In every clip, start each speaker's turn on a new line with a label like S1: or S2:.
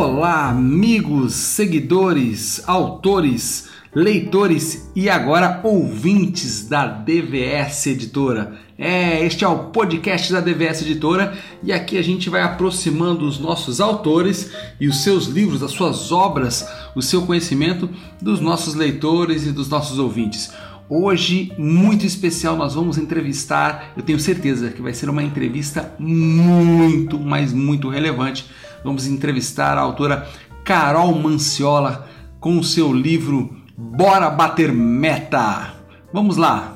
S1: Olá, amigos, seguidores, autores, leitores e agora ouvintes da DVS Editora. É, este é o podcast da DVS Editora e aqui a gente vai aproximando os nossos autores e os seus livros, as suas obras, o seu conhecimento dos nossos leitores e dos nossos ouvintes. Hoje, muito especial, nós vamos entrevistar, eu tenho certeza que vai ser uma entrevista muito, mas muito relevante. Vamos entrevistar a autora Carol Manciola com o seu livro Bora Bater Meta. Vamos lá!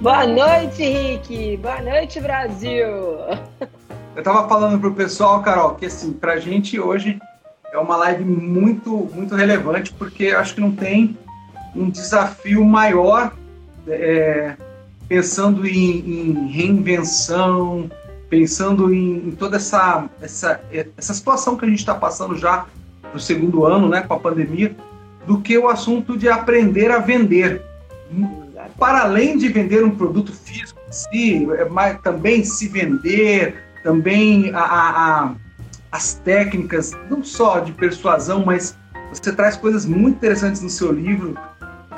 S2: Boa noite, Rick! Boa noite, Brasil!
S3: Eu tava falando pro pessoal, Carol, que assim, pra gente hoje é uma live muito, muito relevante, porque acho que não tem um desafio maior é, pensando em, em, reinvenção, pensando em, em, toda essa, essa, essa situação que a gente está passando já no segundo ano, né, com a pandemia, do que o assunto de aprender a vender. Para além de vender um produto físico, si, é mas também se vender, também a, a, a, as técnicas, não só de persuasão, mas você traz coisas muito interessantes no seu livro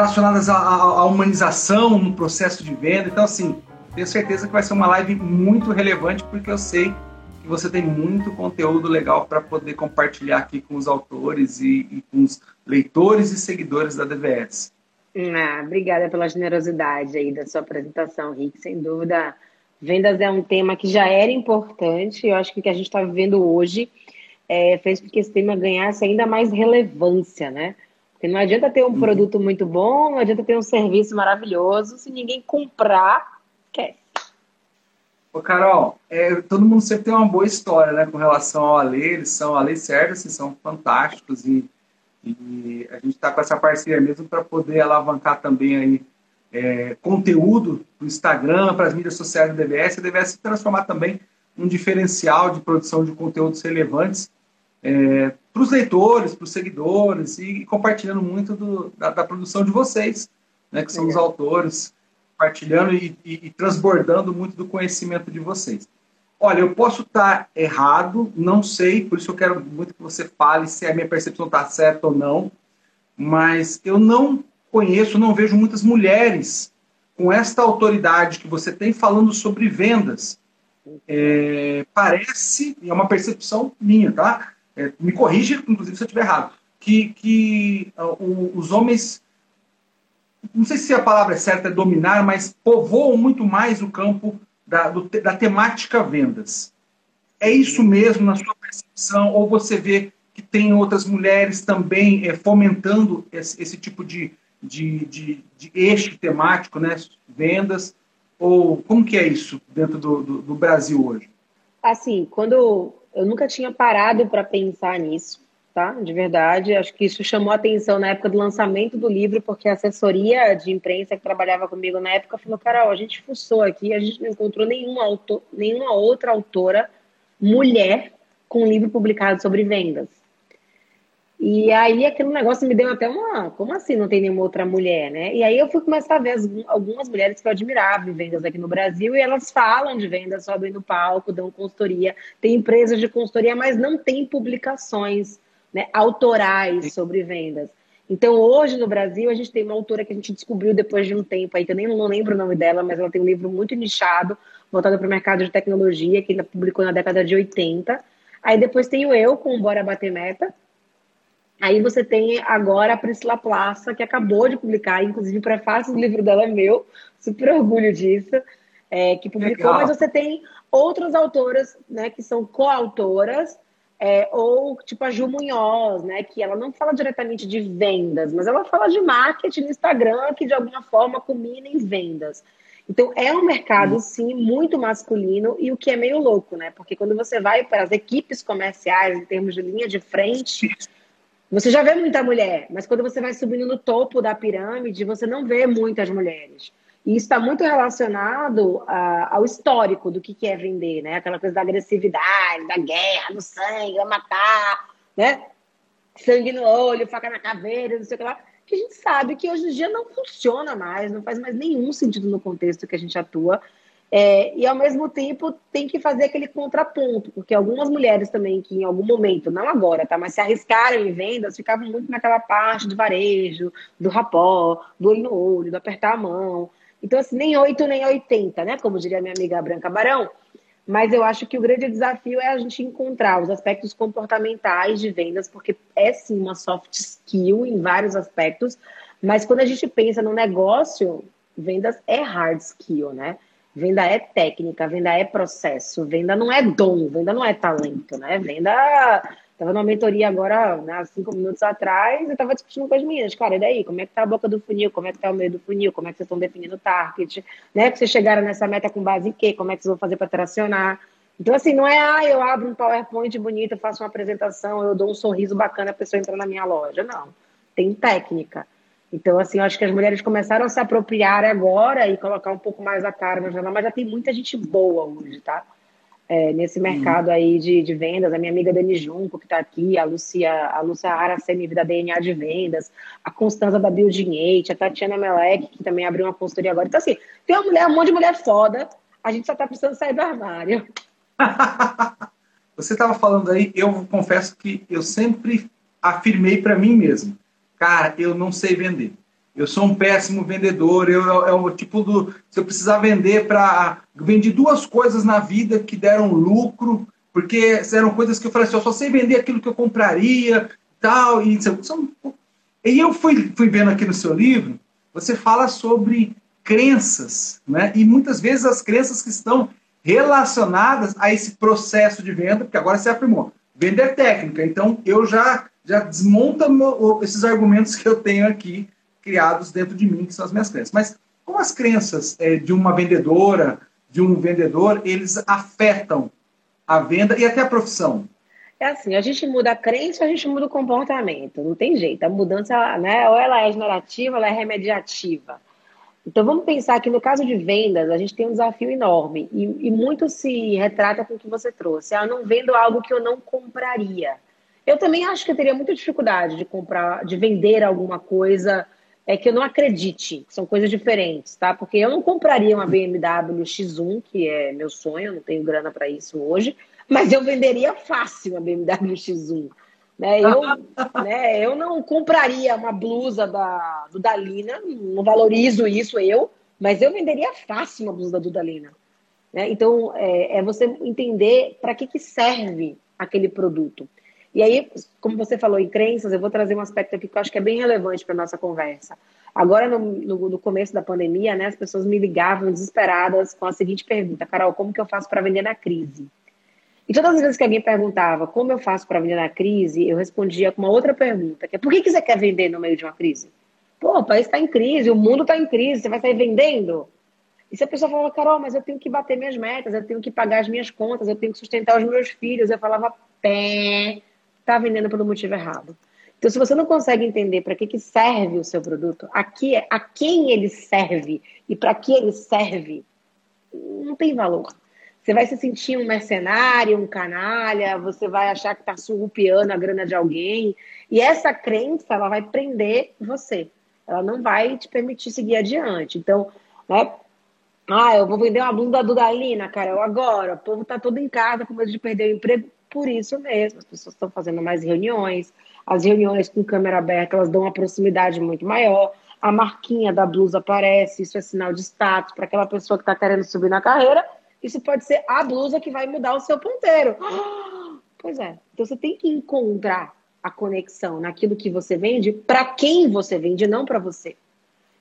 S3: relacionadas à, à humanização no processo de venda. Então, assim, tenho certeza que vai ser uma live muito relevante, porque eu sei que você tem muito conteúdo legal para poder compartilhar aqui com os autores e, e, com os leitores e seguidores da DVS.
S2: Ah, obrigada pela generosidade aí da sua apresentação, Rick. Sem dúvida, Vendas é um tema que já era importante, eu acho que o que a gente está vivendo hoje é, fez com que esse tema ganhasse ainda mais relevância, né? Porque não adianta ter um uhum. produto muito bom, não adianta ter um serviço maravilhoso, se ninguém comprar, quer.
S3: Ô, Carol, é, todo mundo sempre tem uma boa história, né, com relação ao Ale, eles são, Ale Service, são fantásticos e, e a gente está com essa parceria mesmo para poder alavancar também aí é, conteúdo para o Instagram, para as mídias sociais do DVS, a DVS se transformar também num diferencial de produção de conteúdos relevantes é, para os leitores, para os seguidores e, e compartilhando muito do, da, da, produção de vocês, né, que são os autores, compartilhando e, e, e, transbordando muito do conhecimento de vocês. Olha, eu posso estar errado, não sei, por isso eu quero muito que você fale se a minha percepção está certa ou não, mas eu não conheço, não vejo muitas mulheres com esta autoridade que você tem falando sobre vendas. É, parece, e é uma percepção minha, tá? É, me corrija, inclusive, se eu estiver errado, que, que uh, os homens, não sei se a palavra é certa é dominar, mas povoam muito mais o campo da, do, da temática vendas. É isso mesmo na sua percepção? Ou você vê que tem outras mulheres também é, fomentando esse, esse tipo de, de, de, de eixo temático, né? Vendas, ou como que é isso dentro do, do, do Brasil hoje?
S2: Assim, quando eu nunca tinha parado para pensar nisso, tá? De verdade, acho que isso chamou atenção na época do lançamento do livro, porque a assessoria de imprensa que trabalhava comigo na época falou, Carol, a gente fuçou aqui, a gente não encontrou nenhuma, autor, nenhuma outra autora mulher com um livro publicado sobre vendas. E aí aquele negócio me deu até uma. Como assim não tem nenhuma outra mulher, né? E aí eu fui começar a ver as, algumas mulheres que eu admirava em vendas aqui no Brasil, e elas falam de vendas, sobem no palco, dão consultoria, tem empresas de consultoria, mas não tem publicações né, autorais sobre vendas. Então, hoje no Brasil, a gente tem uma autora que a gente descobriu depois de um tempo aí, que eu nem não lembro o nome dela, mas ela tem um livro muito nichado, voltado para o mercado de tecnologia, que ela publicou na década de 80. Aí depois tenho eu com Bora Bater Meta, Aí você tem agora a Priscila Plaça, que acabou de publicar, inclusive o prefácio do livro dela é meu, super orgulho disso, é, que publicou, Legal. mas você tem outras autoras, né, que são coautoras, é, ou tipo a Ju Munhoz, né, que ela não fala diretamente de vendas, mas ela fala de marketing no Instagram, que de alguma forma combina em vendas. Então é um mercado, hum. sim, muito masculino e o que é meio louco, né? Porque quando você vai para as equipes comerciais, em termos de linha de frente, você já vê muita mulher, mas quando você vai subindo no topo da pirâmide, você não vê muitas mulheres. E isso está muito relacionado a, ao histórico do que, que é vender, né? Aquela coisa da agressividade, da guerra, do sangue, da matar, né? Sangue no olho, faca na caveira, não sei o que lá. que a gente sabe que hoje em dia não funciona mais, não faz mais nenhum sentido no contexto que a gente atua. É, e ao mesmo tempo tem que fazer aquele contraponto, porque algumas mulheres também que em algum momento, não agora, tá, mas se arriscaram em vendas, ficavam muito naquela parte do varejo, do rapó, do olho no olho, do apertar a mão. Então, assim, nem 8 nem 80, né? Como diria minha amiga Branca Barão. Mas eu acho que o grande desafio é a gente encontrar os aspectos comportamentais de vendas, porque é sim uma soft skill em vários aspectos, mas quando a gente pensa no negócio, vendas é hard skill, né? Venda é técnica, venda é processo, venda não é dom, venda não é talento, né? Venda. Tava numa mentoria agora, né, cinco minutos atrás, eu tava discutindo com as meninas, cara, e daí? Como é que tá a boca do funil? Como é que tá o meio do funil? Como é que vocês estão definindo o target? Né? Que vocês chegaram nessa meta com base em quê? Como é que vocês vão fazer para tracionar? Então, assim, não é, ah, eu abro um PowerPoint bonito, faço uma apresentação, eu dou um sorriso bacana, a pessoa entra na minha loja. Não. Tem técnica. Então, assim, eu acho que as mulheres começaram a se apropriar agora e colocar um pouco mais a cara no jornal, mas já tem muita gente boa hoje, tá? É, nesse mercado uhum. aí de, de vendas, a minha amiga Dani Junco, que está aqui, a Lúcia, a Lúcia Aracemi da DNA de vendas, a Constanza da Building 8, a Tatiana Melek, que também abriu uma consultoria agora. Então, assim, tem uma mulher, um monte de mulher foda, a gente só está precisando sair do armário.
S3: Você estava falando aí, eu confesso que eu sempre afirmei para mim mesmo Cara, eu não sei vender. Eu sou um péssimo vendedor. Eu é o tipo do. Se eu precisar vender para. Vendi duas coisas na vida que deram lucro, porque eram coisas que eu falei assim: eu só sei vender aquilo que eu compraria, tal. E, são... e eu fui, fui vendo aqui no seu livro, você fala sobre crenças, né? E muitas vezes as crenças que estão relacionadas a esse processo de venda, porque agora você afirmou. Vender técnica. Então, eu já já desmonta esses argumentos que eu tenho aqui criados dentro de mim, que são as minhas crenças. Mas como as crenças é, de uma vendedora, de um vendedor, eles afetam a venda e até a profissão?
S2: É assim, a gente muda a crença, a gente muda o comportamento. Não tem jeito. A mudança, né, ou ela é generativa, ela é remediativa. Então vamos pensar que no caso de vendas, a gente tem um desafio enorme. E, e muito se retrata com o que você trouxe. Ah, eu não vendo algo que eu não compraria. Eu também acho que eu teria muita dificuldade de comprar, de vender alguma coisa é que eu não acredite, que são coisas diferentes, tá? Porque eu não compraria uma BMW X1, que é meu sonho, eu não tenho grana para isso hoje, mas eu venderia fácil uma BMW X1. Né? Eu, né, eu não compraria uma blusa da, do Dalina, não valorizo isso eu, mas eu venderia fácil uma blusa da Dudalina. Né? Então, é, é você entender para que, que serve aquele produto. E aí, como você falou em crenças, eu vou trazer um aspecto aqui que eu acho que é bem relevante para nossa conversa. Agora, no, no, no, começo da pandemia, né, as pessoas me ligavam desesperadas com a seguinte pergunta: Carol, como que eu faço para vender na crise? E todas as vezes que alguém perguntava como eu faço para vender na crise, eu respondia com uma outra pergunta, que é por que, que você quer vender no meio de uma crise? Pô, o país está em crise, o mundo está em crise, você vai sair vendendo? E se a pessoa falava, Carol, mas eu tenho que bater minhas metas, eu tenho que pagar as minhas contas, eu tenho que sustentar os meus filhos, eu falava, pé, está vendendo pelo motivo errado. Então, se você não consegue entender para que, que serve o seu produto, aqui é a quem ele serve e para que ele serve, não tem valor. Você vai se sentir um mercenário, um canalha, você vai achar que está surrupiando a grana de alguém. E essa crença, ela vai prender você. Ela não vai te permitir seguir adiante. Então, né? Ah, eu vou vender uma bunda do Dalina, cara, eu agora. O povo está todo em casa com medo de perder o emprego por isso mesmo. As pessoas estão fazendo mais reuniões, as reuniões com câmera aberta elas dão uma proximidade muito maior. A marquinha da blusa aparece, isso é sinal de status para aquela pessoa que está querendo subir na carreira. Isso pode ser a blusa que vai mudar o seu ponteiro. Pois é. Então você tem que encontrar a conexão naquilo que você vende, para quem você vende, não para você.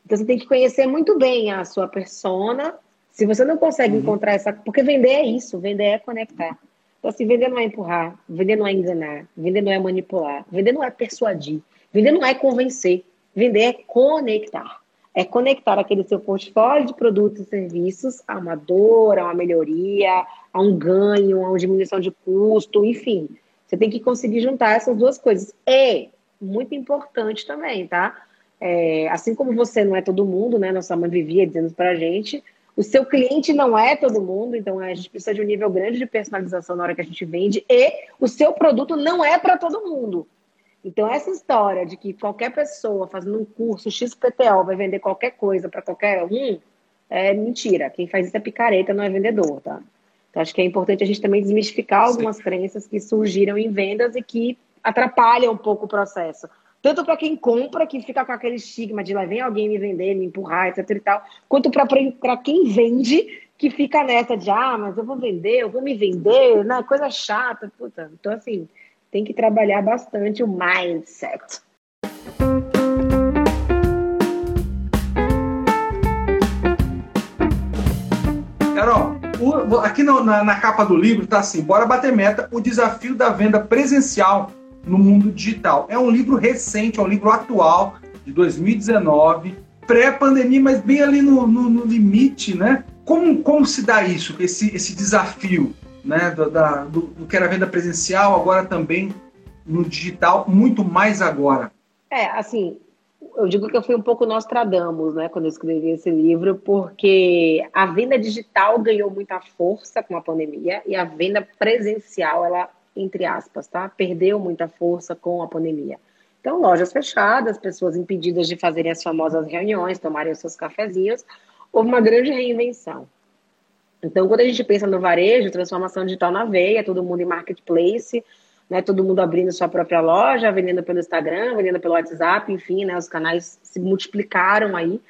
S2: Então você tem que conhecer muito bem a sua persona. Se você não consegue uhum. encontrar essa. Porque vender é isso, vender é conectar. Então, assim, vender não é empurrar, vender não é enganar, vender não é manipular, vender não é persuadir, vender não é convencer, vender é conectar. É conectar aquele seu portfólio de produtos e serviços a uma dor, a uma melhoria, a um ganho, a uma diminuição de custo, enfim. Você tem que conseguir juntar essas duas coisas. E, muito importante também, tá? É, assim como você não é todo mundo, né? Nossa mãe vivia dizendo pra gente, o seu cliente não é todo mundo, então a gente precisa de um nível grande de personalização na hora que a gente vende. E o seu produto não é para todo mundo. Então, essa história de que qualquer pessoa fazendo um curso XPTO vai vender qualquer coisa para qualquer um, é mentira. Quem faz isso é picareta, não é vendedor, tá? Então, acho que é importante a gente também desmistificar algumas Sim. crenças que surgiram em vendas e que atrapalham um pouco o processo. Tanto para quem compra, que fica com aquele estigma de lá vem alguém me vender, me empurrar, etc e tal, quanto para quem vende, que fica nessa de, ah, mas eu vou vender, eu vou me vender, né? coisa chata. Puta. Então, assim, tem que trabalhar bastante o mindset.
S3: Carol, aqui no, na, na, capa do livro tá assim: Bora bater meta, o desafio da venda presencial no mundo digital. É um livro recente, é um livro atual, de 2019, pré-pandemia, mas bem ali no, no, no, limite, né? Como, como se dá isso, esse, esse desafio né, do, da, do, do que era venda presencial, agora também no digital, muito mais agora?
S2: É, assim, eu digo que eu fui um pouco Nostradamus, né, quando eu escrevi esse livro, porque a venda digital ganhou muita força com a pandemia e a venda presencial, ela, entre aspas, tá, perdeu muita força com a pandemia. Então, lojas fechadas, pessoas impedidas de fazerem as famosas reuniões, tomarem os seus cafezinhos, houve uma grande reinvenção. Então, quando a gente pensa no varejo, transformação digital na veia, todo mundo em marketplace, né, todo mundo abrindo sua própria loja, vendendo pelo Instagram, vendendo pelo WhatsApp, enfim, né, os canais se multiplicaram aí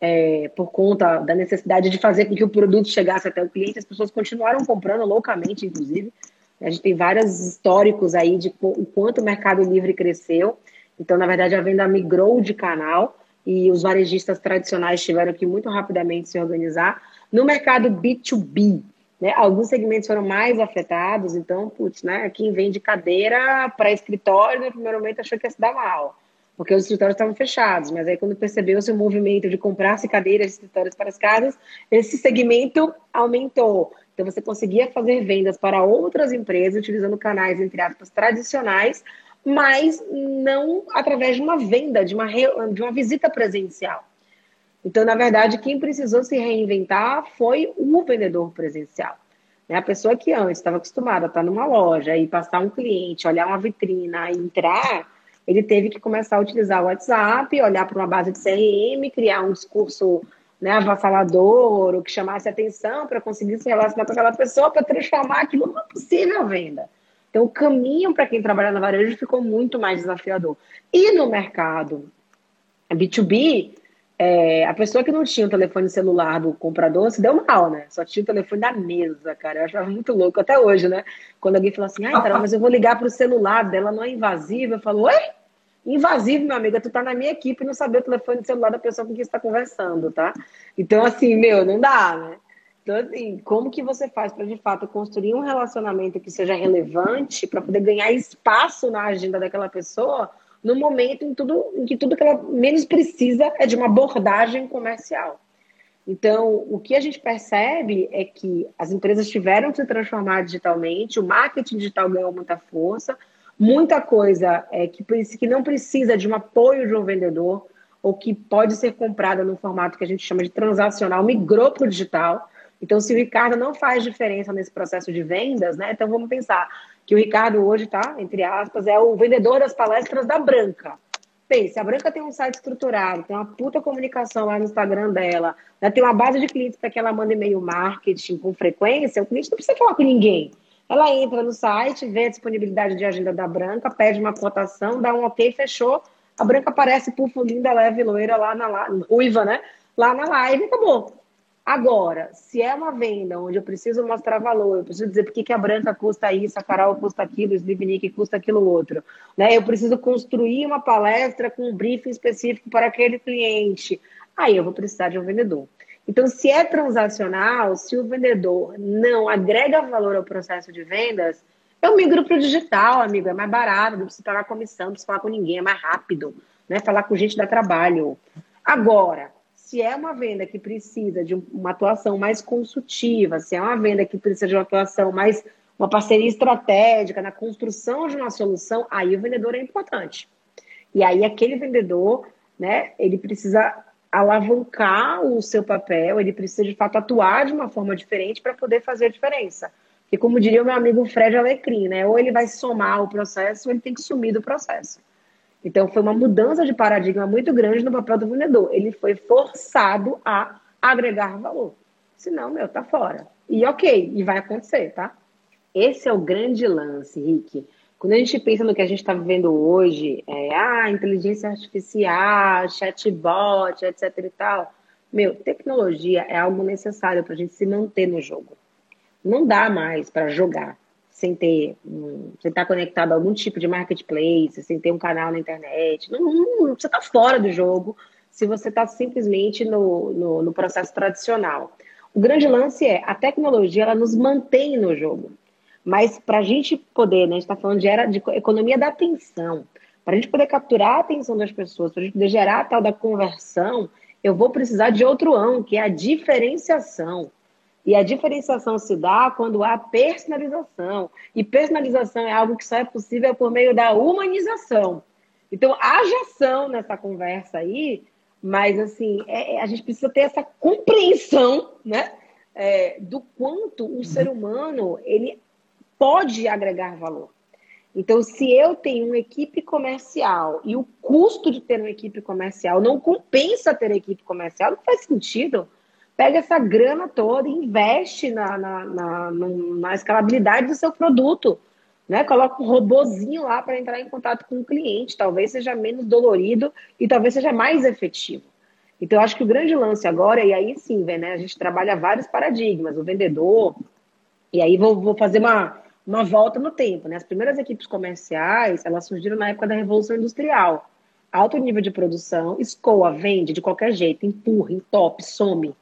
S2: é, por conta da necessidade de fazer com que o produto chegasse até o cliente. As pessoas continuaram comprando loucamente, inclusive. A gente tem vários históricos aí de o quanto o Mercado Livre cresceu. Então, na verdade, a venda migrou de canal e os varejistas tradicionais tiveram que muito rapidamente se organizar. No mercado B2B, né, alguns segmentos foram mais afetados, então, putz, né, quem vende cadeira para escritório, no primeiro momento achou que ia se dar mal, porque os escritórios estavam fechados, mas aí quando percebeu-se o movimento de comprar-se cadeiras de escritórios para as casas, esse segmento aumentou. Então, você conseguia fazer vendas para outras empresas utilizando canais, entre aspas, tradicionais, mas não através de uma venda, de uma, de uma visita presencial. Então, na verdade, quem precisou se reinventar foi o vendedor presencial. Né? A pessoa que antes estava acostumada a estar numa loja e passar um cliente, olhar uma vitrina e entrar, ele teve que começar a utilizar o WhatsApp, olhar para uma base de CRM, criar um discurso né, avassalador ou que chamasse atenção para conseguir se relacionar com aquela pessoa para transformar aquilo numa possível venda. Então, o caminho para quem trabalha na varejo ficou muito mais desafiador. E no mercado B2B, é, a pessoa que não tinha o telefone celular do comprador se deu mal, né? Só tinha o telefone da mesa, cara. Eu achava muito louco até hoje, né? Quando alguém fala assim, ai, cara, mas eu vou ligar pro celular dela, não é invasivo. Eu falo, oi? Invasivo, meu amigo, tu tá na minha equipe e não saber o telefone celular da pessoa com quem você tá conversando, tá? Então, assim, meu, não dá, né? Então, assim, como que você faz para de fato construir um relacionamento que seja relevante para poder ganhar espaço na agenda daquela pessoa no momento em, tudo, em que tudo que ela menos precisa é de uma abordagem comercial. Então, o que a gente percebe é que as empresas tiveram que se transformar digitalmente, o marketing digital ganhou muita força, muita coisa é que, que não precisa de um apoio de um vendedor, ou que pode ser comprada no formato que a gente chama de transacional, migrou para o digital. Então, se o Ricardo não faz diferença nesse processo de vendas, né? Então vamos pensar que o Ricardo hoje, tá? Entre aspas, é o vendedor das palestras da Branca. Pense, a Branca tem um site estruturado, tem uma puta comunicação lá no Instagram dela, né? tem uma base de clientes para que ela mande e-mail marketing com frequência, o cliente não precisa falar com ninguém. Ela entra no site, vê a disponibilidade de agenda da Branca, pede uma cotação, dá um ok, fechou. A Branca aparece, pufo, linda, leve, loira lá na ruiva, né? Lá na live, acabou. Agora, se é uma venda onde eu preciso mostrar valor, eu preciso dizer por que a branca custa isso, a Carol custa aquilo, o Slivnik custa aquilo outro, né? Eu preciso construir uma palestra com um briefing específico para aquele cliente. Aí eu vou precisar de um vendedor. Então, se é transacional, se o vendedor não agrega valor ao processo de vendas, eu migro para o digital, amigo. É mais barato, não precisa pagar comissão, não precisa falar com ninguém, é mais rápido, né? Falar com gente dá trabalho. Agora, se é uma venda que precisa de uma atuação mais consultiva, se é uma venda que precisa de uma atuação mais, uma parceria estratégica na construção de uma solução, aí o vendedor é importante. E aí aquele vendedor, né, ele precisa alavancar o seu papel, ele precisa de fato atuar de uma forma diferente para poder fazer a diferença. E como diria o meu amigo Fred Alecrim, né, ou ele vai somar o processo ou ele tem que sumir do processo. Então foi uma mudança de paradigma muito grande no papel do vendedor. Ele foi forçado a agregar valor. Senão, meu, tá fora. E ok, e vai acontecer, tá? Esse é o grande lance, Rick. Quando a gente pensa no que a gente está vivendo hoje, é, ah, inteligência artificial, chatbot, etc e tal, meu, tecnologia é algo necessário para a gente se manter no jogo. Não dá mais para jogar sem ter, sem estar conectado a algum tipo de marketplace, sem ter um canal na internet. Não, não, você está fora do jogo se você está simplesmente no, no, no, processo tradicional. O grande lance é a tecnologia ela nos mantém no jogo. Mas para a gente poder, né, a gente está falando de, era, de economia da atenção, para a gente poder capturar a atenção das pessoas, para a gente poder gerar a tal da conversão, eu vou precisar de outro ão, que é a diferenciação. E a diferenciação se dá quando há personalização. E personalização é algo que só é possível por meio da humanização. Então, haja ação nessa conversa aí, mas assim, é, é, a gente precisa ter essa compreensão né, é, do quanto o ser humano ele pode agregar valor. Então, se eu tenho uma equipe comercial e o custo de ter uma equipe comercial não compensa ter equipe comercial, não faz sentido. Pega essa grana toda e investe na, na, na, na escalabilidade do seu produto. Né? Coloca um robozinho lá para entrar em contato com o cliente. Talvez seja menos dolorido e talvez seja mais efetivo. Então, eu acho que o grande lance agora, e aí sim, né? a gente trabalha vários paradigmas. O vendedor, e aí vou, vou fazer uma, uma volta no tempo, né? As primeiras equipes comerciais, elas surgiram na época da Revolução Industrial. Alto nível de produção, escoa, vende de qualquer jeito, empurra, entope, some.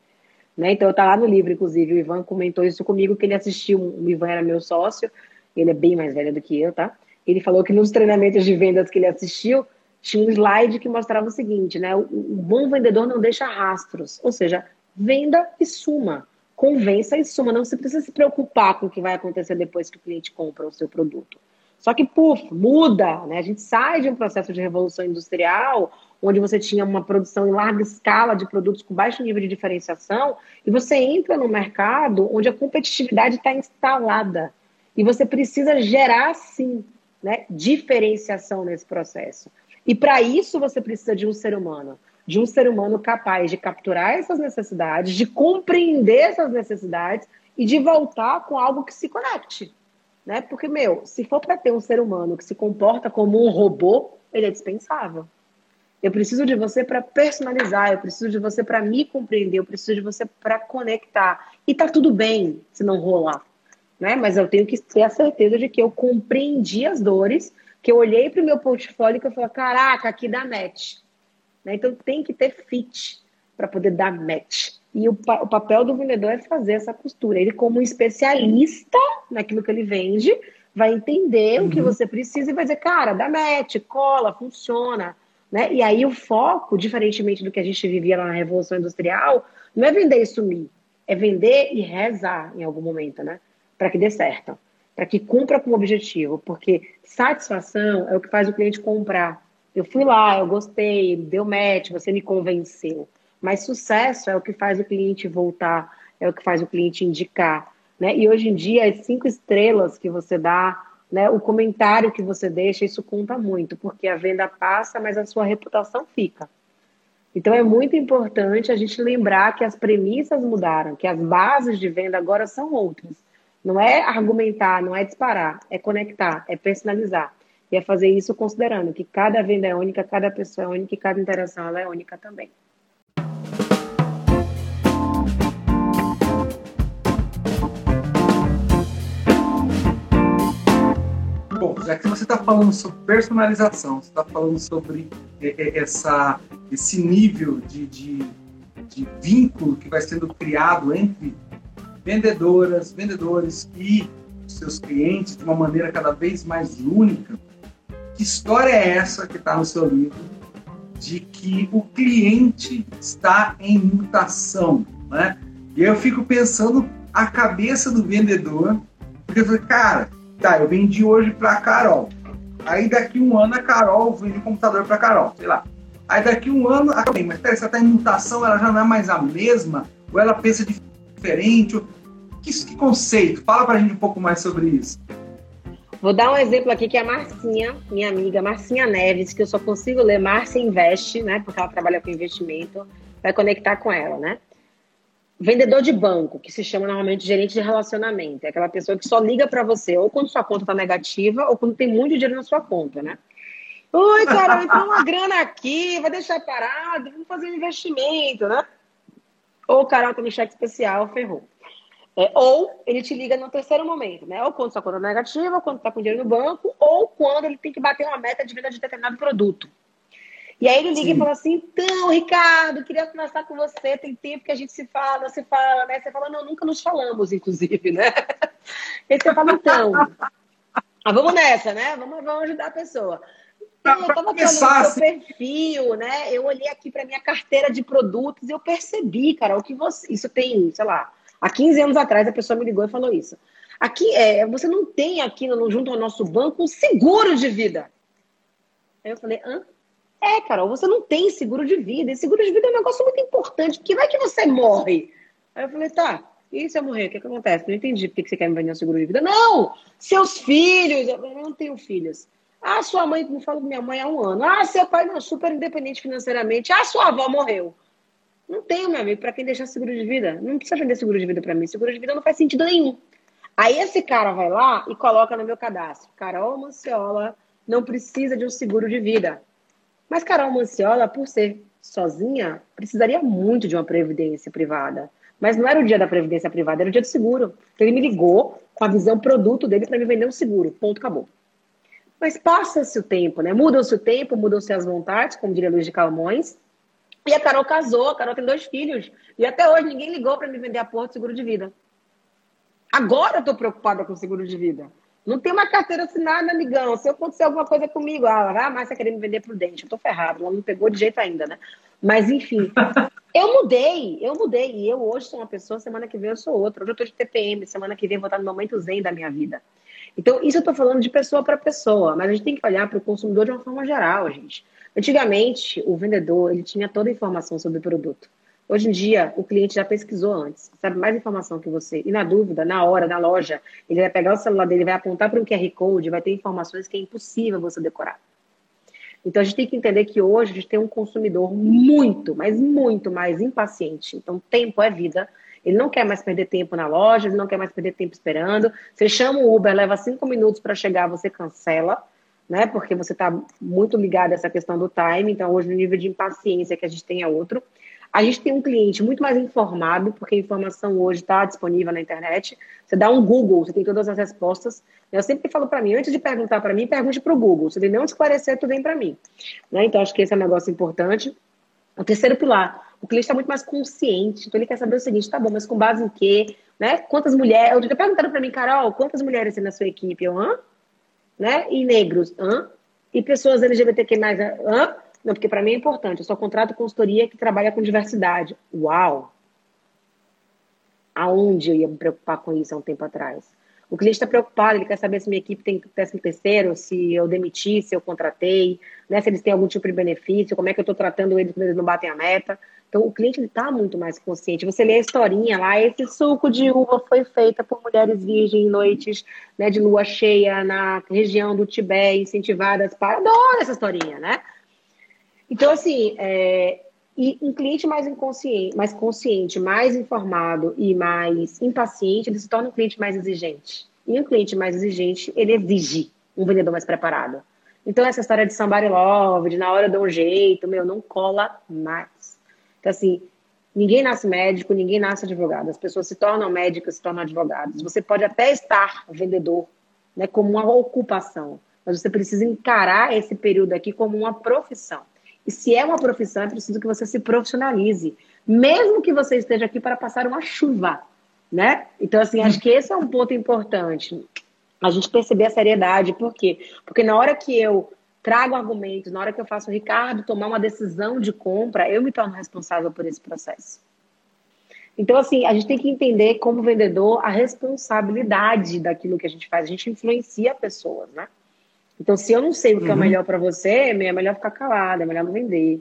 S2: Né? Então, tá lá no livro, inclusive, o Ivan comentou isso comigo, que ele assistiu, o Ivan era meu sócio, ele é bem mais velho do que eu, tá? Ele falou que nos treinamentos de vendas que ele assistiu, tinha um slide que mostrava o seguinte, né? O, o bom vendedor não deixa rastros, ou seja, venda e suma convença e suma. Não se precisa se preocupar com o que vai acontecer depois que o cliente compra o seu produto. Só que, puf, muda, né? A gente sai de um processo de revolução industrial, onde você tinha uma produção em larga escala de produtos com baixo nível de diferenciação, e você entra no mercado onde a competitividade está instalada. E você precisa gerar, sim, né, diferenciação nesse processo. E para isso você precisa de um ser humano de um ser humano capaz de capturar essas necessidades, de compreender essas necessidades e de voltar com algo que se conecte. Né? Porque, meu, se for para ter um ser humano que se comporta como um robô, ele é dispensável. Eu preciso de você para personalizar, eu preciso de você para me compreender, eu preciso de você para conectar. E tá tudo bem se não rolar, né? Mas eu tenho que ter a certeza de que eu compreendi as dores, que eu olhei para o meu portfólio e que eu falei, caraca, aqui dá match. Né? Então tem que ter fit para poder dar match. E o, pa o, papel do vendedor é fazer essa costura. Ele, como um especialista naquilo que ele vende, vai entender uhum. o que uhum. você precisa e vai dizer, cara, dá match, cola, funciona. Né? E aí o foco, diferentemente do que a gente vivia lá na Revolução Industrial, não é vender e sumir, é vender e rezar em algum momento, né? Para que dê certo, para que cumpra com o objetivo, porque satisfação é o que faz o cliente comprar. Eu fui lá, eu gostei, deu match, você me convenceu. Mas sucesso é o que faz o cliente voltar, é o que faz o cliente indicar. Né? E hoje em dia, as cinco estrelas que você dá, né, o comentário que você deixa, isso conta muito, porque a venda passa, mas a sua reputação fica. Então é muito importante a gente lembrar que as premissas mudaram, que as bases de venda agora são outras. Não é argumentar, não é disparar, é conectar, é personalizar. E é fazer isso considerando que cada venda é única, cada pessoa é única e cada interação ela é única também.
S3: Bom, já que você está falando sobre personalização, você está falando sobre é, é, essa, esse nível de, de, de vínculo que vai sendo criado entre vendedoras, vendedores e seus clientes de uma maneira cada vez mais única, que história é essa que está no seu livro de que o cliente está em mutação, né? E eu fico pensando a cabeça do vendedor, porque eu falei, cara, tá, eu vendi hoje para Carol. Aí daqui um ano a Carol vende computador para Carol, sei lá. Aí daqui um ano, a Carol, mas peraí, você está em mutação, ela já não é mais a mesma? Ou ela pensa diferente? Que, que conceito? Fala para a gente um pouco mais sobre isso.
S2: Vou dar um exemplo aqui que é a Marcinha, minha amiga Marcinha Neves, que eu só consigo ler Márcia Investe, né? Porque ela trabalha com investimento, vai conectar com ela, né? Vendedor de banco, que se chama normalmente gerente de relacionamento, é aquela pessoa que só liga para você ou quando sua conta está negativa ou quando tem muito dinheiro na sua conta, né? Oi, Carol, entrou uma grana aqui, vai deixar parado, vamos fazer um investimento, né? Ou Carol tá no cheque especial, ferrou. É, ou ele te liga no terceiro momento, né? Ou quando sua conta é negativa, ou quando está com dinheiro no banco, ou quando ele tem que bater uma meta de venda de determinado produto. E aí ele liga Sim. e fala assim: então, Ricardo, queria conversar com você. Tem tempo que a gente se fala, se fala, né? Você fala, não, nunca nos falamos, inclusive, né? E você fala, então. Ah, vamos nessa, né? Vamos, vamos ajudar a pessoa. Então, eu estava olhando o seu assim. perfil, né? Eu olhei aqui para minha carteira de produtos e eu percebi, cara, o que você. Isso tem, sei lá, Há 15 anos atrás a pessoa me ligou e falou isso. Aqui, é, você não tem aqui no, junto ao nosso banco um seguro de vida. Aí eu falei, hã? É, Carol, você não tem seguro de vida. E seguro de vida é um negócio muito importante, porque vai que você morre. Aí eu falei, tá, e se eu morrer, o que, que acontece? Não entendi por que você quer me vender um seguro de vida. Não! Seus filhos! Eu não tenho filhos. Ah, sua mãe, me falou com minha mãe há um ano. Ah, seu pai não, super independente financeiramente. Ah, sua avó morreu. Não tenho, meu amigo, para quem deixar seguro de vida. Não precisa vender seguro de vida para mim. Seguro de vida não faz sentido nenhum. Aí esse cara vai lá e coloca no meu cadastro: Carol Manciola não precisa de um seguro de vida. Mas Carol Manciola, por ser sozinha, precisaria muito de uma previdência privada. Mas não era o dia da previdência privada, era o dia do seguro. Então ele me ligou com a visão produto dele para me vender um seguro. Ponto, acabou. Mas passa-se o tempo, né? Muda-se o tempo, mudam-se as vontades, como diria Luiz de Calmões. E a Carol casou, a Carol tem dois filhos. E até hoje ninguém ligou para me vender a porra de seguro de vida. Agora eu tô preocupada com seguro de vida. Não tem uma carteira assinada, amigão. Se acontecer alguma coisa comigo, ah, mas você querer me vender prudente, eu tô ferrado. Ela não pegou de jeito ainda, né? Mas enfim, eu mudei, eu mudei. E eu hoje sou uma pessoa, semana que vem eu sou outra. Hoje eu tô de TPM, semana que vem eu vou estar no momento zen da minha vida. Então, isso eu tô falando de pessoa para pessoa, mas a gente tem que olhar para o consumidor de uma forma geral, gente. Antigamente, o vendedor ele tinha toda a informação sobre o produto. Hoje em dia, o cliente já pesquisou antes, sabe mais informação que você. E na dúvida, na hora, na loja, ele vai pegar o celular dele, vai apontar para um QR Code, vai ter informações que é impossível você decorar. Então a gente tem que entender que hoje a gente tem um consumidor muito, mas muito mais impaciente. Então, tempo é vida. Ele não quer mais perder tempo na loja, ele não quer mais perder tempo esperando. Você chama o Uber, leva cinco minutos para chegar, você cancela né? Porque você está muito ligado a essa questão do time. Então, hoje, o nível de impaciência que a gente tem é outro. A gente tem um cliente muito mais informado, porque a informação hoje está disponível na internet. Você dá um Google, você tem todas as respostas. Eu sempre falo para mim, antes de perguntar para mim, pergunte para o Google. Se ele não esclarecer, tudo vem para mim. Né? Então, acho que esse é um negócio importante. O terceiro pilar, o cliente está muito mais consciente. Então, ele quer saber o seguinte, tá bom, mas com base em quê? Né? Quantas mulheres... Eu perguntaram para mim, Carol, quantas mulheres tem na sua equipe? Eu, hã? Né? E negros, hã? E pessoas LGBTQ+, hã? Não, porque para mim é importante. Eu só contrato consultoria que trabalha com diversidade. Uau! Aonde eu ia me preocupar com isso há um tempo atrás? O cliente está preocupado, ele quer saber se minha equipe tem décimo terceiro, se eu demiti, se eu contratei, né, se eles têm algum tipo de benefício, como é que eu estou tratando eles quando eles não batem a meta. Então, o cliente está muito mais consciente. Você lê a historinha lá, esse suco de uva foi feita por mulheres virgens em noites né, de lua cheia na região do Tibete, incentivadas para... Adoro essa historinha, né? Então, assim, é... e um cliente mais inconsciente, mais consciente, mais informado e mais impaciente, ele se torna um cliente mais exigente. E um cliente mais exigente, ele exige um vendedor mais preparado. Então, essa história de somebody love, de na hora de um jeito, meu, não cola mais. Então, assim, ninguém nasce médico, ninguém nasce advogado. As pessoas se tornam médicas, se tornam advogados. Você pode até estar vendedor, né, como uma ocupação, mas você precisa encarar esse período aqui como uma profissão. E se é uma profissão, é preciso que você se profissionalize, mesmo que você esteja aqui para passar uma chuva, né? Então, assim, acho que esse é um ponto importante. A gente perceber a seriedade. Por quê? Porque na hora que eu trago argumentos, na hora que eu faço o Ricardo tomar uma decisão de compra, eu me torno responsável por esse processo. Então, assim, a gente tem que entender como vendedor a responsabilidade daquilo que a gente faz. A gente influencia pessoas, né? Então, se eu não sei o que uhum. é melhor para você, é melhor ficar calado, é melhor não vender.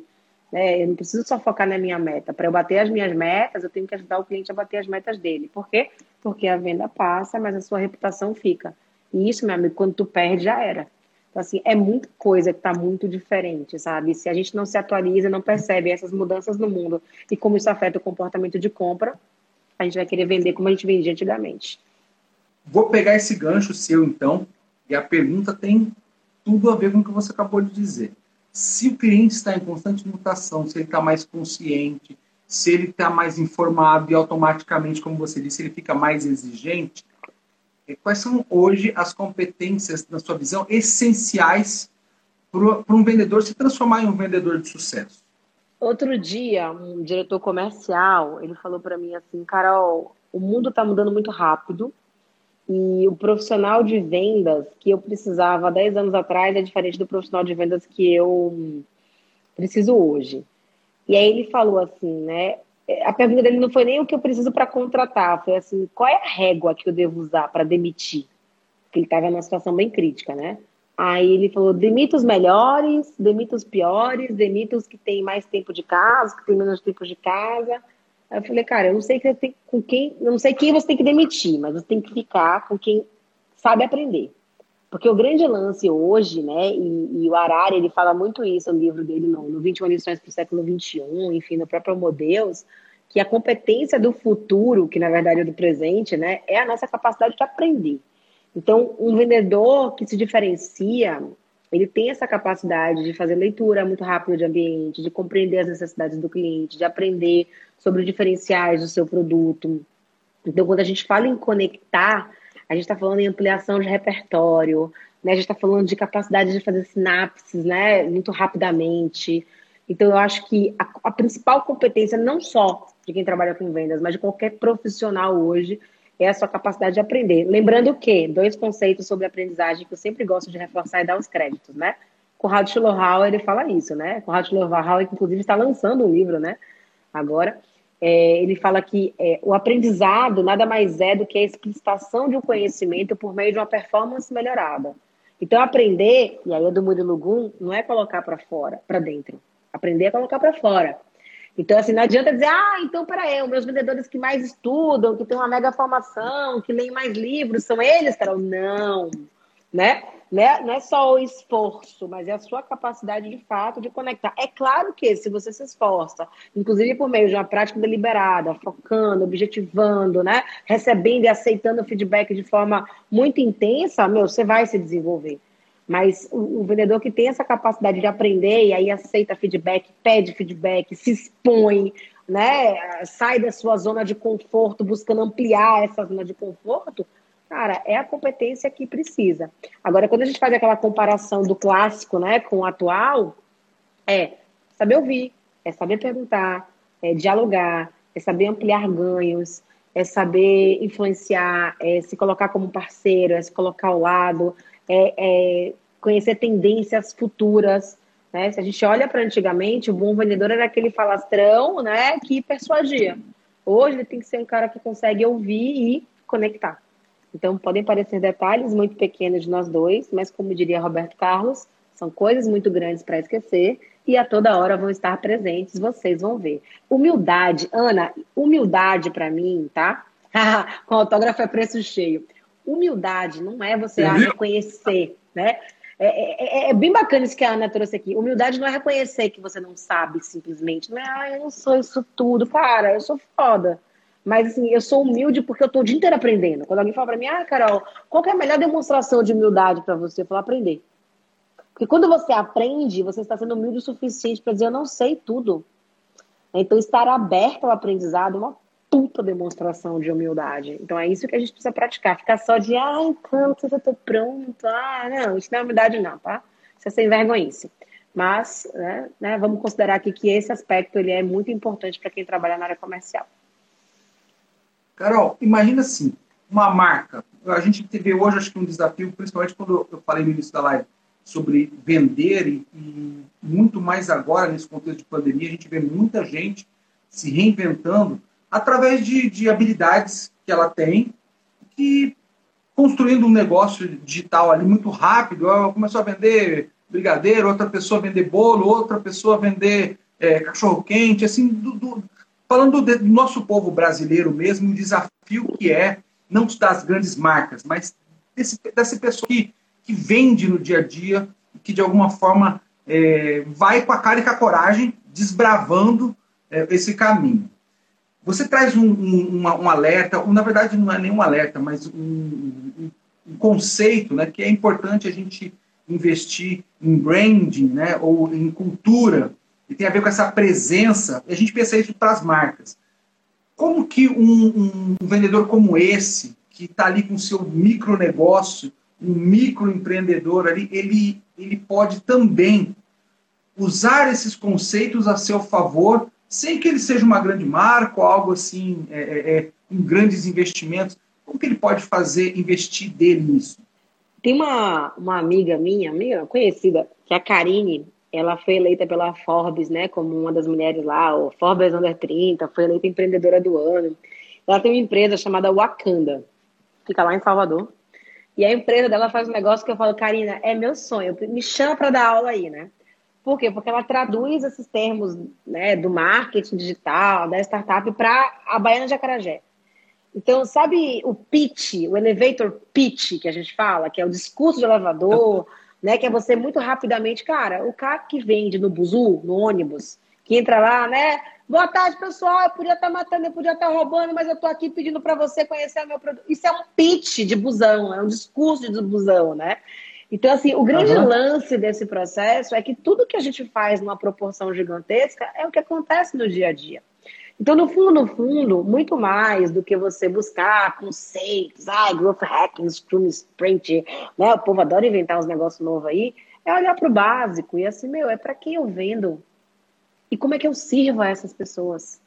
S2: Né? Eu não preciso só focar na minha meta. Para eu bater as minhas metas, eu tenho que ajudar o cliente a bater as metas dele. Por quê? Porque a venda passa, mas a sua reputação fica. E isso, meu amigo, quando tu perde, já era. Então, assim, é muita coisa que está muito diferente, sabe? Se a gente não se atualiza, não percebe essas mudanças no mundo e como isso afeta o comportamento de compra, a gente vai querer vender como a gente vendia antigamente.
S3: Vou pegar esse gancho seu, então, e a pergunta tem tudo a ver com o que você acabou de dizer. Se o cliente está em constante mutação, se ele está mais consciente, se ele está mais informado e automaticamente, como você disse, ele fica mais exigente, quais são hoje as competências, na sua visão, essenciais para um vendedor se transformar em um vendedor de sucesso?
S2: Outro dia, um diretor comercial, ele falou para mim assim, Carol, o mundo está mudando muito rápido e o profissional de vendas que eu precisava 10 anos atrás é diferente do profissional de vendas que eu preciso hoje. E aí ele falou assim, né? A pergunta dele não foi nem o que eu preciso para contratar, foi assim, qual é a régua que eu devo usar para demitir? Porque ele estava numa situação bem crítica, né? Aí ele falou: demita os melhores, demita os piores, demita os que têm mais tempo de casa, que têm menos tempo de casa. Aí eu falei, cara, eu não sei que tem, com quem, eu não sei quem você tem que demitir, mas você tem que ficar com quem sabe aprender. Porque o grande lance hoje, né, e, e o Arari, ele fala muito isso no livro dele, no, no 21 lições para o século XXI, enfim, no próprio Modeus, que a competência do futuro, que na verdade é do presente, né, é a nossa capacidade de aprender. Então, um vendedor que se diferencia, ele tem essa capacidade de fazer leitura muito rápida de ambiente, de compreender as necessidades do cliente, de aprender sobre diferenciais do seu produto. Então, quando a gente fala em conectar, a gente está falando em ampliação de repertório, né? a gente está falando de capacidade de fazer sinapses né? muito rapidamente. Então, eu acho que a, a principal competência, não só de quem trabalha com vendas, mas de qualquer profissional hoje, é a sua capacidade de aprender. Lembrando que dois conceitos sobre aprendizagem que eu sempre gosto de reforçar e dar os créditos, né? Conrado Schlohauer, ele fala isso, né? Conrado Schlohauer, inclusive, está lançando um livro, né? Agora, é, ele fala que é, o aprendizado nada mais é do que a explicitação de um conhecimento por meio de uma performance melhorada. Então, aprender, e aí é do Murilo Gun, não é colocar para fora, para dentro. Aprender é colocar para fora. Então, assim, não adianta dizer, ah, então, peraí, os meus vendedores que mais estudam, que têm uma mega formação, que leem mais livros, são eles, Carol? Não, né? né? Não é só o esforço, mas é a sua capacidade de fato de conectar. É claro que se você se esforça, inclusive por meio de uma prática deliberada, focando, objetivando, né? Recebendo e aceitando feedback de forma muito intensa, meu, você vai se desenvolver. Mas o, o, vendedor que tem essa capacidade de aprender e aí aceita feedback, pede feedback, se expõe, né? Sai da sua zona de conforto, buscando ampliar essa zona de conforto, cara, é a competência que precisa. Agora, quando a gente faz aquela comparação do clássico, né, com o atual, é saber ouvir, é saber perguntar, é dialogar, é saber ampliar ganhos, é saber influenciar, é se colocar como parceiro, é se colocar ao lado, é, é conhecer tendências futuras. Né? Se a gente olha para antigamente, o bom vendedor era aquele falastrão né, que persuadia. Hoje ele tem que ser um cara que consegue ouvir e conectar. Então, podem parecer detalhes muito pequenos de nós dois, mas, como diria Roberto Carlos, são coisas muito grandes para esquecer e a toda hora vão estar presentes, vocês vão ver. Humildade, Ana, humildade para mim, tá? Com autógrafo é preço cheio. Humildade não é você ah, reconhecer, né? É, é, é, é, bem bacana isso que a Ana trouxe aqui. Humildade não é reconhecer que você não sabe simplesmente. Não é, ah, eu não sou isso tudo. Cara, eu sou foda. Mas assim, eu sou humilde porque eu tô o dia inteiro aprendendo. Quando alguém fala pra mim, ah, Carol, qual é a melhor demonstração de humildade para você? Eu falo, aprender. Porque quando você aprende, você está sendo humilde o suficiente para dizer, eu não sei tudo. Então, estar aberto ao aprendizado é uma puta demonstração de humildade. Então é isso que a gente precisa praticar. Ficar só de, ah, então, eu já tô pronto. Ah, não, isso não é humildade não, tá? Isso é sem vergonhice. Mas, né, né, vamos considerar aqui que esse aspecto ele é muito importante para quem trabalha na área comercial.
S3: Carol, imagina assim, uma marca. A gente vê hoje, acho que um desafio, principalmente quando eu falei no início da live, sobre vender e, e muito mais agora, nesse contexto de pandemia, a gente vê muita gente se reinventando através de, de habilidades que ela tem, que construindo um negócio digital ali muito rápido, ela começou a vender brigadeiro, outra pessoa vender bolo, outra pessoa vender é, cachorro-quente, assim, do, do, falando do, nosso povo brasileiro mesmo, o desafio que é, não das grandes marcas, mas desse, dessa pessoa que, que vende no dia a dia, que de alguma forma é, vai com a cara e com a coragem, desbravando é, esse caminho. Você traz um, um, um, alerta, ou na verdade não é nem um alerta, mas um, um, conceito né, que é importante a gente investir em branding né, ou em cultura, e tem a ver com essa presença, a gente pensa isso para as marcas. Como que um, vendedor como esse, que está ali com seu micronegócio, um microempreendedor ali, ele, ele pode também usar esses conceitos a seu favor, sem que ele seja uma grande marca ou algo assim, é, é, é, em grandes investimentos. Como que ele pode fazer, investir dele nisso?
S2: Tem uma, uma amiga minha, amiga conhecida, que é a Karine, ela foi eleita pela Forbes, né, como uma das mulheres lá, o Forbes Under 30, foi eleita empreendedora do ano. Ela tem uma empresa chamada Wakanda, fica lá em Salvador. E a empresa dela faz um negócio que eu falo, Karina, é meu sonho, me chama para dar aula aí, né? Por quê? Porque ela traduz esses termos né, do marketing digital, da startup, para a Baiana de Acarajé. Então, sabe o pitch, o elevator pitch que a gente fala, que é o discurso de elevador, né? Que é você muito rapidamente, cara, o cara que vende no buzu, no ônibus, que entra lá, né? Boa tarde, pessoal. Eu podia estar tá matando, eu podia estar tá roubando, mas eu estou aqui pedindo para você conhecer o meu produto. Isso é um pitch de busão, é um discurso de busão, né? Então, assim, o grande uhum. lance desse processo é que tudo que a gente faz numa proporção gigantesca é o que acontece no dia a dia. Então, no fundo, no fundo, muito mais do que você buscar conceitos, ah, growth hacking, scrum sprint, né? O povo adora inventar uns negócios novos aí. É olhar para o básico e assim, meu, é para quem eu vendo e como é que eu sirvo a essas pessoas.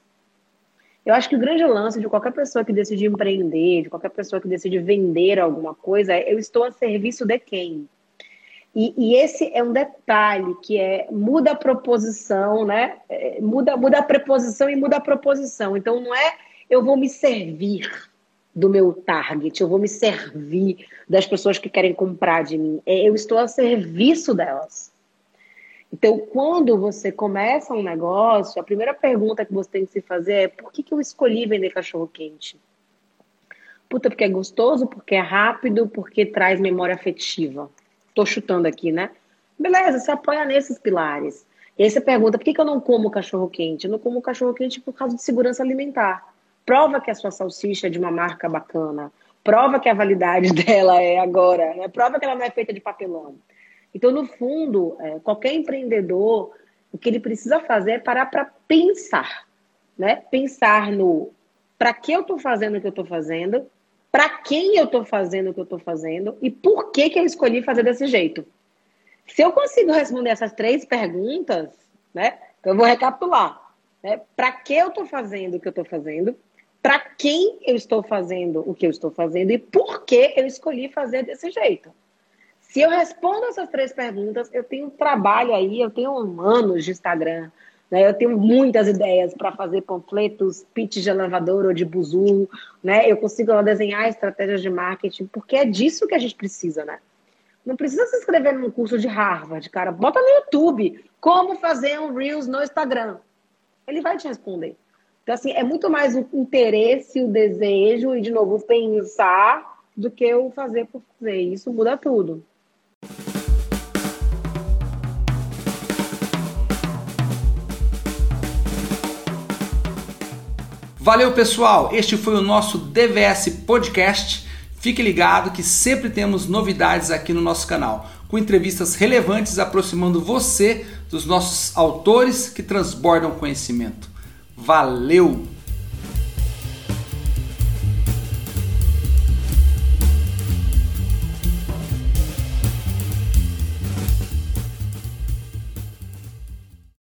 S2: Eu acho que o grande lance de qualquer pessoa que decide empreender, de qualquer pessoa que decide vender alguma coisa, é eu estou a serviço de quem? E, e, esse é um detalhe que é muda a proposição, né? É, muda, muda a preposição e muda a proposição. Então não é eu vou me servir do meu target, eu vou me servir das pessoas que querem comprar de mim. É, eu estou a serviço delas. Então, quando você começa um negócio, a primeira pergunta que você tem que se fazer é por que, que eu escolhi vender cachorro quente? Puta, porque é gostoso, porque é rápido, porque traz memória afetiva. Estou chutando aqui, né? Beleza, você apoia nesses pilares. E aí você pergunta, por que, que eu não como cachorro quente? Eu não como cachorro quente por causa de segurança alimentar. Prova que a sua salsicha é de uma marca bacana. Prova que a validade dela é agora. Né? Prova que ela não é feita de papelão. Então, no fundo, é, qualquer empreendedor, o que ele precisa fazer é parar para pensar. Né? Pensar no para que eu estou fazendo o que eu estou fazendo, para quem eu estou fazendo o que eu estou fazendo e por que, que eu escolhi fazer desse jeito. Se eu consigo responder essas três perguntas, né, eu vou recapitular. Né, para que eu estou fazendo o que eu estou fazendo, para quem eu estou fazendo o que eu estou fazendo e por que eu escolhi fazer desse jeito. Se eu respondo essas três perguntas, eu tenho trabalho aí, eu tenho anos de Instagram? Eu tenho muitas ideias para fazer panfletos, pitch de elevador ou de buzu, né? Eu consigo desenhar estratégias de marketing, porque é disso que a gente precisa, né? Não precisa se inscrever num curso de Harvard, cara. Bota no YouTube como fazer um Reels no Instagram. Ele vai te responder. Então, assim, é muito mais o interesse, o desejo e, de novo, pensar do que o fazer por fazer. Isso muda tudo.
S1: Valeu, pessoal! Este foi o nosso DVS Podcast. Fique ligado que sempre temos novidades aqui no nosso canal, com entrevistas relevantes aproximando você dos nossos autores que transbordam conhecimento. Valeu!